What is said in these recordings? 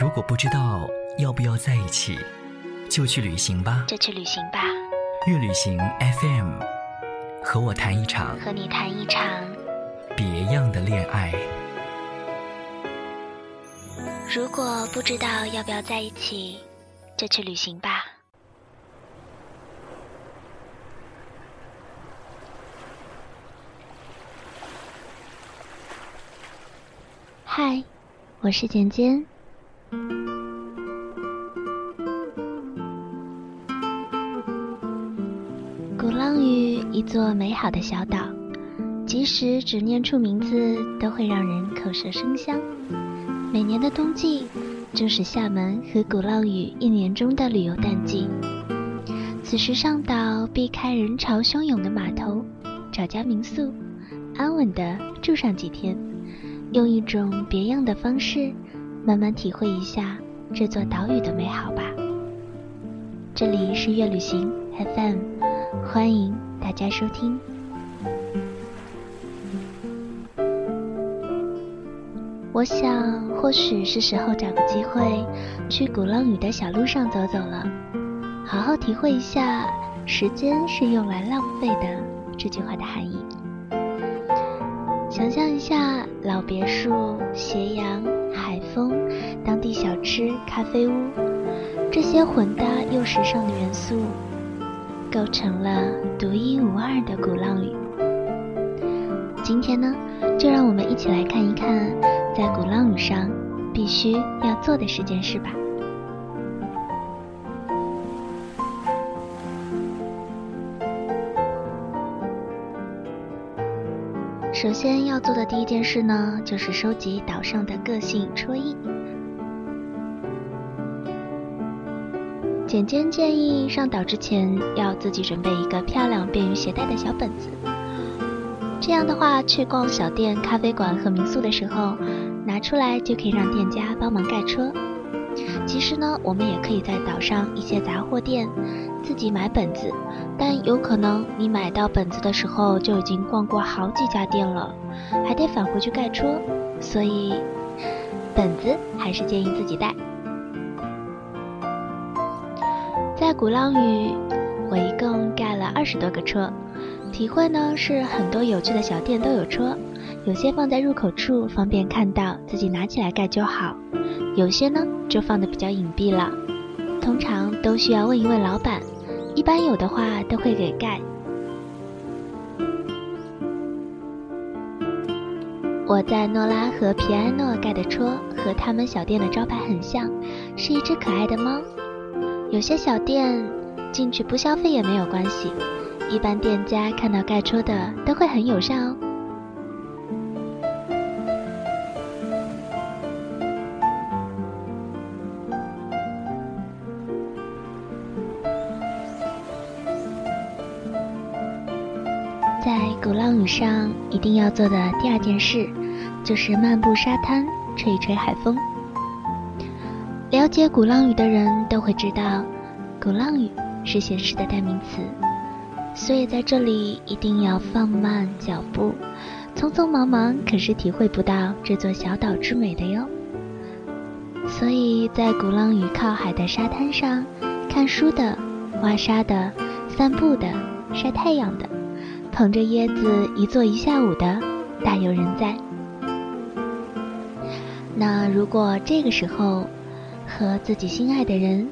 如果不知道要不要在一起，就去旅行吧。就去旅行吧。月旅行 FM，和我谈一场，和你谈一场别样的恋爱。如果不知道要不要在一起，就去旅行吧。嗨，我是简简。一座美好的小岛，即使只念出名字，都会让人口舌生香。每年的冬季，正是厦门和鼓浪屿一年中的旅游淡季。此时上岛，避开人潮汹涌的码头，找家民宿，安稳的住上几天，用一种别样的方式。慢慢体会一下这座岛屿的美好吧。这里是月旅行 FM，欢迎大家收听。我想，或许是时候找个机会去鼓浪屿的小路上走走了，好好体会一下“时间是用来浪费的”这句话的含义。想象一下，老别墅、斜阳。海风、当地小吃、咖啡屋，这些混搭又时尚的元素，构成了独一无二的鼓浪屿。今天呢，就让我们一起来看一看，在鼓浪屿上必须要做的十件事吧。首先要做的第一件事呢，就是收集岛上的个性戳印。简简建议上岛之前要自己准备一个漂亮、便于携带的小本子，这样的话，去逛小店、咖啡馆和民宿的时候，拿出来就可以让店家帮忙盖戳。其实呢，我们也可以在岛上一些杂货店自己买本子。但有可能你买到本子的时候就已经逛过好几家店了，还得返回去盖戳，所以本子还是建议自己带。在鼓浪屿，我一共盖了二十多个戳，体会呢是很多有趣的小店都有戳，有些放在入口处方便看到，自己拿起来盖就好；有些呢就放的比较隐蔽了，通常都需要问一问老板。一般有的话都会给盖。我在诺拉和皮埃诺盖的戳和他们小店的招牌很像，是一只可爱的猫。有些小店进去不消费也没有关系，一般店家看到盖戳的都会很友善哦。在鼓浪屿上一定要做的第二件事，就是漫步沙滩，吹一吹海风。了解鼓浪屿的人都会知道，鼓浪屿是闲适的代名词，所以在这里一定要放慢脚步，匆匆忙忙可是体会不到这座小岛之美的哟。所以在鼓浪屿靠海的沙滩上，看书的、挖沙的、散步的、晒太阳的。捧着椰子一坐一下午的，大有人在。那如果这个时候和自己心爱的人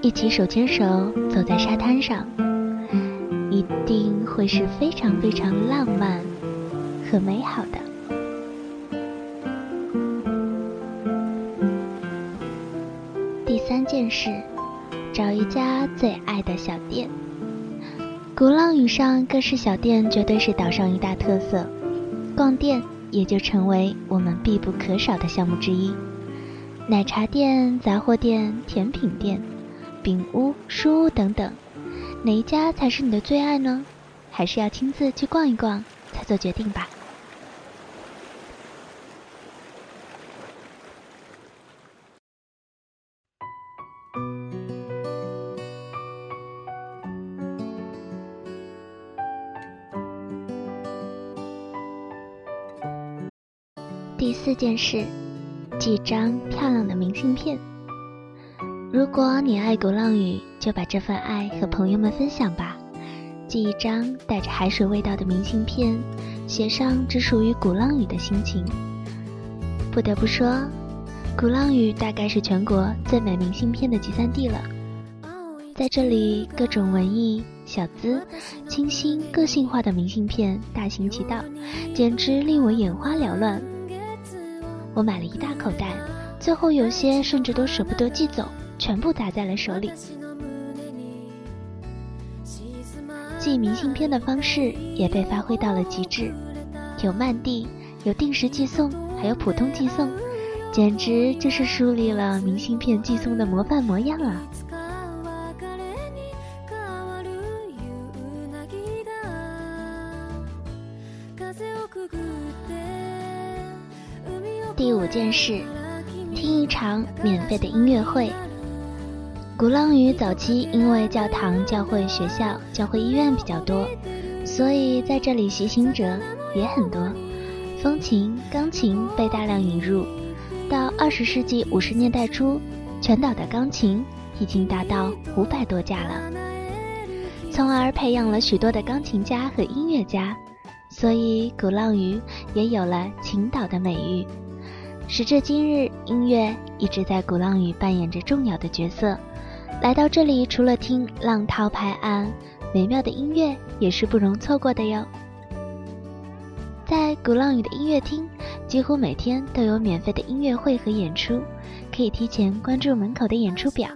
一起手牵手走在沙滩上，一定会是非常非常浪漫和美好的。第三件事，找一家最爱的小店。鼓浪屿上各式小店绝对是岛上一大特色，逛店也就成为我们必不可少的项目之一。奶茶店、杂货店、甜品店、饼屋、书屋等等，哪一家才是你的最爱呢？还是要亲自去逛一逛才做决定吧。第四件事，寄一张漂亮的明信片。如果你爱鼓浪屿，就把这份爱和朋友们分享吧。寄一张带着海水味道的明信片，写上只属于鼓浪屿的心情。不得不说，鼓浪屿大概是全国最美明信片的集散地了。在这里，各种文艺、小资、清新、个性化的明信片大行其道，简直令我眼花缭乱。我买了一大口袋，最后有些甚至都舍不得寄走，全部砸在了手里。寄明信片的方式也被发挥到了极致，有慢递，有定时寄送，还有普通寄送，简直就是树立了明信片寄送的模范模样啊！件事，听一场免费的音乐会。鼓浪屿早期因为教堂、教会、学校、教会医院比较多，所以在这里习行者也很多。风琴、钢琴被大量引入，到二十世纪五十年代初，全岛的钢琴已经达到五百多架了，从而培养了许多的钢琴家和音乐家，所以鼓浪屿也有了“琴岛”的美誉。时至今日，音乐一直在鼓浪屿扮演着重要的角色。来到这里，除了听浪涛拍岸，美妙的音乐也是不容错过的哟。在鼓浪屿的音乐厅，几乎每天都有免费的音乐会和演出，可以提前关注门口的演出表。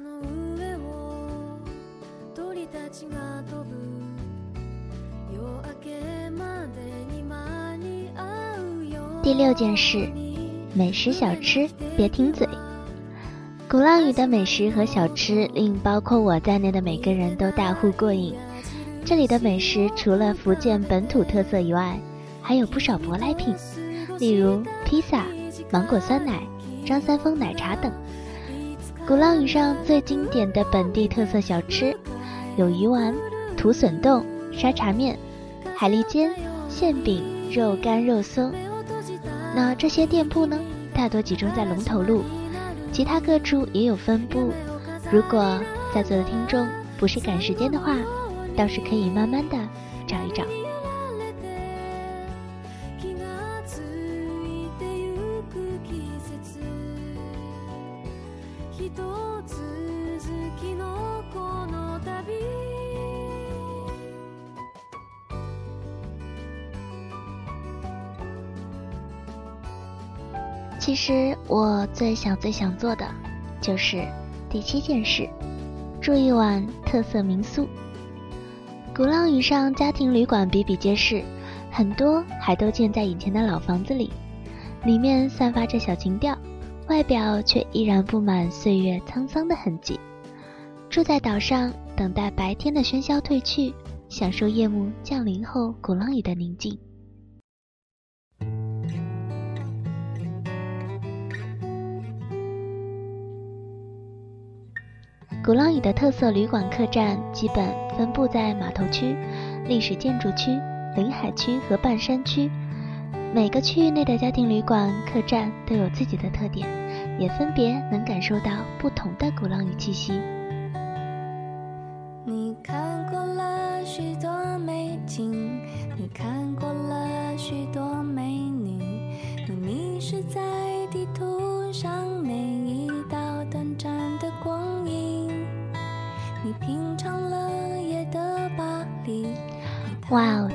第六件事，美食小吃别停嘴。鼓浪屿的美食和小吃令包括我在内的每个人都大呼过瘾。这里的美食除了福建本土特色以外，还有不少舶来品，例如披萨、芒果酸奶、张三丰奶茶等。鼓浪屿上最经典的本地特色小吃有鱼丸、土笋冻、沙茶面、海蛎煎、馅饼、肉干、肉松。那这些店铺呢，大多集中在龙头路。其他各处也有分布，如果在座的听众不是赶时间的话，倒是可以慢慢的找一找。其实我最想最想做的，就是第七件事，住一晚特色民宿。鼓浪屿上家庭旅馆比比皆是，很多还都建在以前的老房子里，里面散发着小情调，外表却依然布满岁月沧桑的痕迹。住在岛上，等待白天的喧嚣退去，享受夜幕降临后鼓浪屿的宁静。鼓浪屿的特色旅馆客栈基本分布在码头区、历史建筑区、临海区和半山区。每个区域内的家庭旅馆客栈都有自己的特点，也分别能感受到不同的鼓浪屿气息。你看过了许多美景，你看过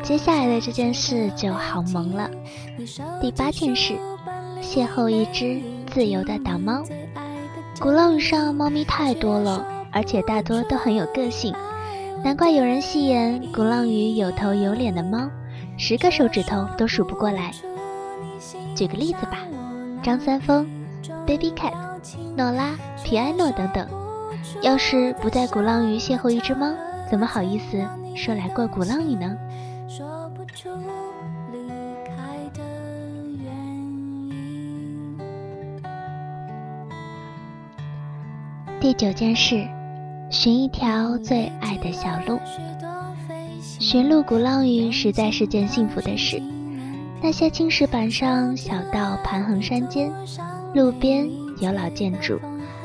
接下来的这件事就好萌了。第八件事，邂逅一只自由的大猫。鼓浪屿上猫咪太多了，而且大多都很有个性，难怪有人戏言鼓浪屿有头有脸的猫，十个手指头都数不过来。举个例子吧，张三丰、Baby Cat、诺拉、皮埃诺等等。要是不在鼓浪屿邂逅一只猫，怎么好意思说来过鼓浪屿呢？说不出离开的原因第九件事，寻一条最爱的小路。寻路鼓浪屿实在是件幸福的事。那些青石板上小道盘横山间，路边有老建筑，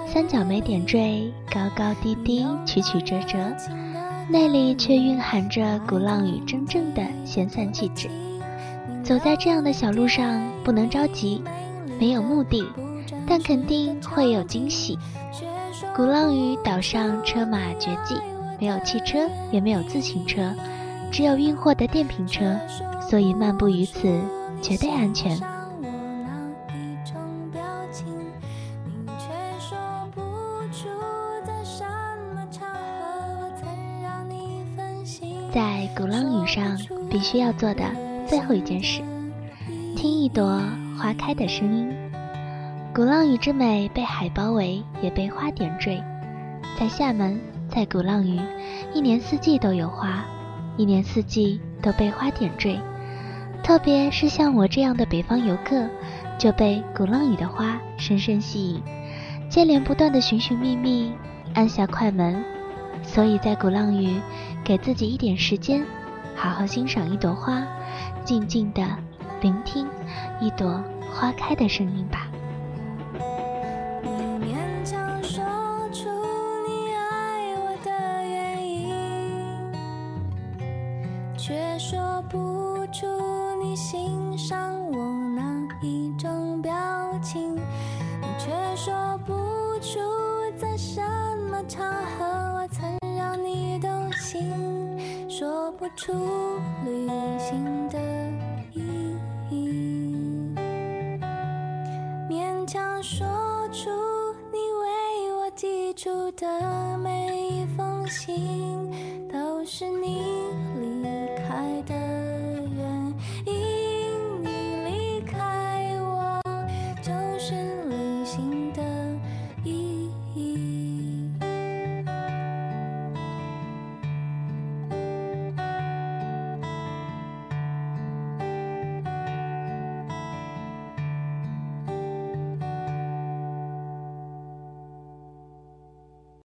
三角梅点缀，高高低低，曲曲折折，内里却蕴含着鼓浪屿真正的闲散气质。走在这样的小路上，不能着急，没有目的，但肯定会有惊喜。鼓浪屿岛上车马绝迹，没有汽车，也没有自行车，只有运货的电瓶车，所以漫步于此绝对安全。上，必须要做的最后一件事，听一朵花开的声音。鼓浪屿之美被海包围，也被花点缀。在厦门，在鼓浪屿，一年四季都有花，一年四季都被花点缀。特别是像我这样的北方游客，就被鼓浪屿的花深深吸引，接连不断的寻寻觅觅，按下快门。所以在鼓浪屿，给自己一点时间，好好欣赏一朵花，静静的聆听一朵花开的声音吧。你勉强说出你爱我的原因却说不出你欣赏我哪一种表情，你却说不出在什么场合我曾让你动心，说不出旅行的意义，勉强说出你为我寄出的每一封信，